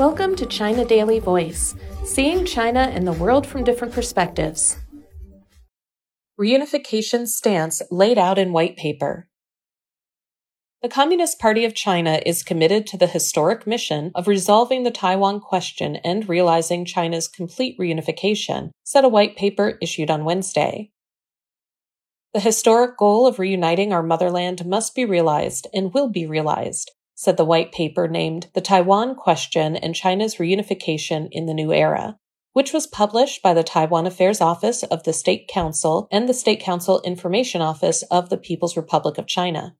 Welcome to China Daily Voice, seeing China and the world from different perspectives. Reunification stance laid out in white paper. The Communist Party of China is committed to the historic mission of resolving the Taiwan question and realizing China's complete reunification, said a white paper issued on Wednesday. The historic goal of reuniting our motherland must be realized and will be realized, said the white paper named The Taiwan Question and China's Reunification in the New Era, which was published by the Taiwan Affairs Office of the State Council and the State Council Information Office of the People's Republic of China.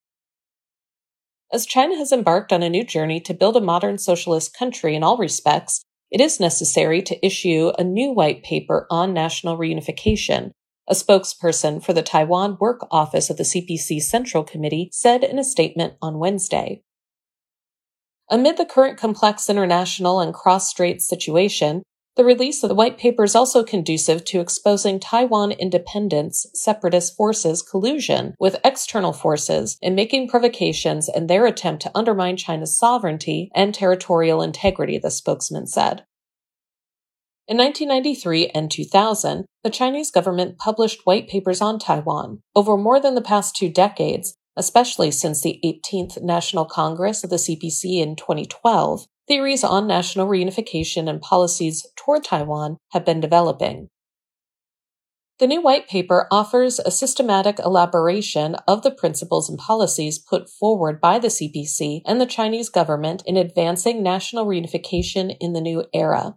As China has embarked on a new journey to build a modern socialist country in all respects, it is necessary to issue a new white paper on national reunification, a spokesperson for the Taiwan Work Office of the CPC Central Committee said in a statement on Wednesday. Amid the current complex international and cross-strait situation, the release of the white paper is also conducive to exposing Taiwan independence separatist forces' collusion with external forces in making provocations and their attempt to undermine China's sovereignty and territorial integrity, the spokesman said. In 1993 and 2000, the Chinese government published white papers on Taiwan. Over more than the past two decades, especially since the 18th National Congress of the CPC in 2012, theories on national reunification and policies toward Taiwan have been developing. The new white paper offers a systematic elaboration of the principles and policies put forward by the CPC and the Chinese government in advancing national reunification in the new era.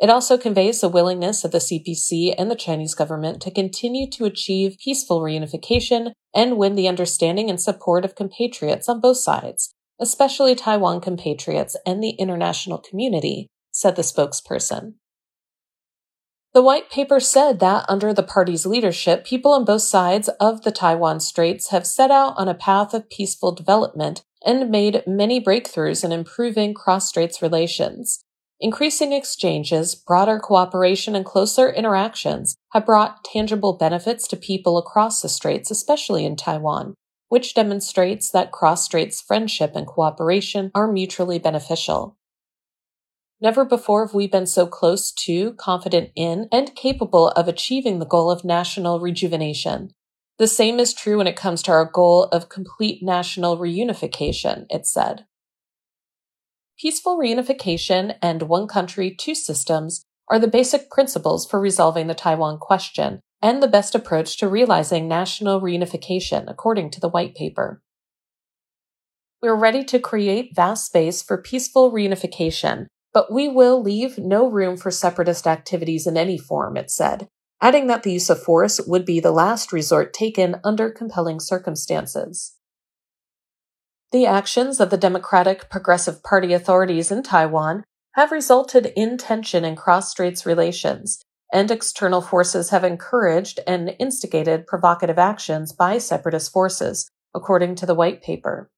It also conveys the willingness of the CPC and the Chinese government to continue to achieve peaceful reunification and win the understanding and support of compatriots on both sides, especially Taiwan compatriots and the international community, said the spokesperson. The white paper said that under the party's leadership, people on both sides of the Taiwan Straits have set out on a path of peaceful development and made many breakthroughs in improving cross straits relations. Increasing exchanges, broader cooperation, and closer interactions have brought tangible benefits to people across the straits, especially in Taiwan, which demonstrates that cross straits friendship and cooperation are mutually beneficial. Never before have we been so close to, confident in, and capable of achieving the goal of national rejuvenation. The same is true when it comes to our goal of complete national reunification, it said. Peaceful reunification and one country, two systems are the basic principles for resolving the Taiwan question and the best approach to realizing national reunification, according to the white paper. We are ready to create vast space for peaceful reunification, but we will leave no room for separatist activities in any form, it said, adding that the use of force would be the last resort taken under compelling circumstances. The actions of the Democratic Progressive Party authorities in Taiwan have resulted in tension in cross straits relations, and external forces have encouraged and instigated provocative actions by separatist forces, according to the white paper.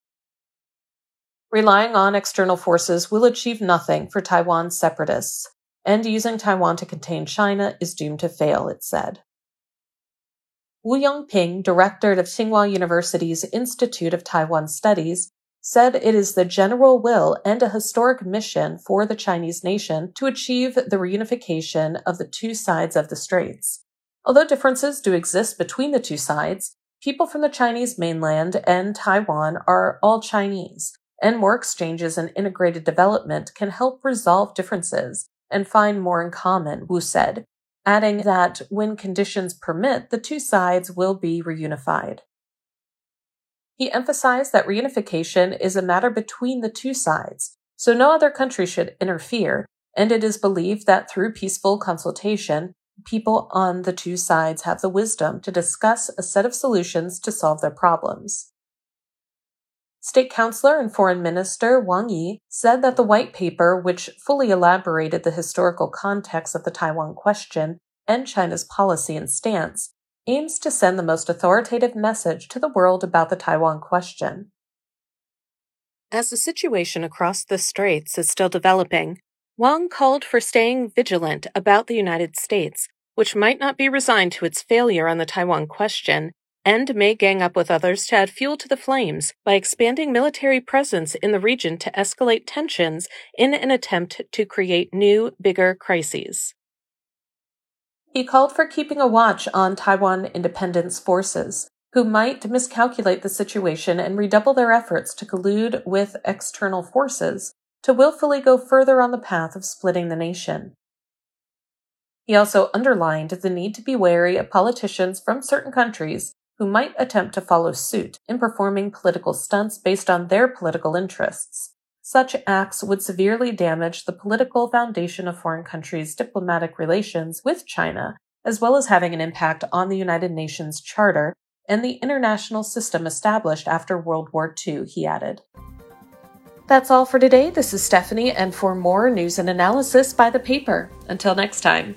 Relying on external forces will achieve nothing for Taiwan's separatists, and using Taiwan to contain China is doomed to fail, it said. Wu Yongping, director of Tsinghua University's Institute of Taiwan Studies, said it is the general will and a historic mission for the Chinese nation to achieve the reunification of the two sides of the straits. Although differences do exist between the two sides, people from the Chinese mainland and Taiwan are all Chinese, and more exchanges and integrated development can help resolve differences and find more in common, Wu said, adding that when conditions permit, the two sides will be reunified. He emphasized that reunification is a matter between the two sides, so no other country should interfere, and it is believed that through peaceful consultation, people on the two sides have the wisdom to discuss a set of solutions to solve their problems. State Councilor and Foreign Minister Wang Yi said that the white paper, which fully elaborated the historical context of the Taiwan question and China's policy and stance, aims to send the most authoritative message to the world about the Taiwan question. As the situation across the straits is still developing, Wang called for staying vigilant about the United States, which might not be resigned to its failure on the Taiwan question and may gang up with others to add fuel to the flames by expanding military presence in the region to escalate tensions in an attempt to create new, bigger crises. He called for keeping a watch on Taiwan independence forces, who might miscalculate the situation and redouble their efforts to collude with external forces to willfully go further on the path of splitting the nation. He also underlined the need to be wary of politicians from certain countries who might attempt to follow suit in performing political stunts based on their political interests. Such acts would severely damage the political foundation of foreign countries' diplomatic relations with China, as well as having an impact on the United Nations Charter and the international system established after World War II, he added. That's all for today. This is Stephanie, and for more news and analysis by the paper. Until next time.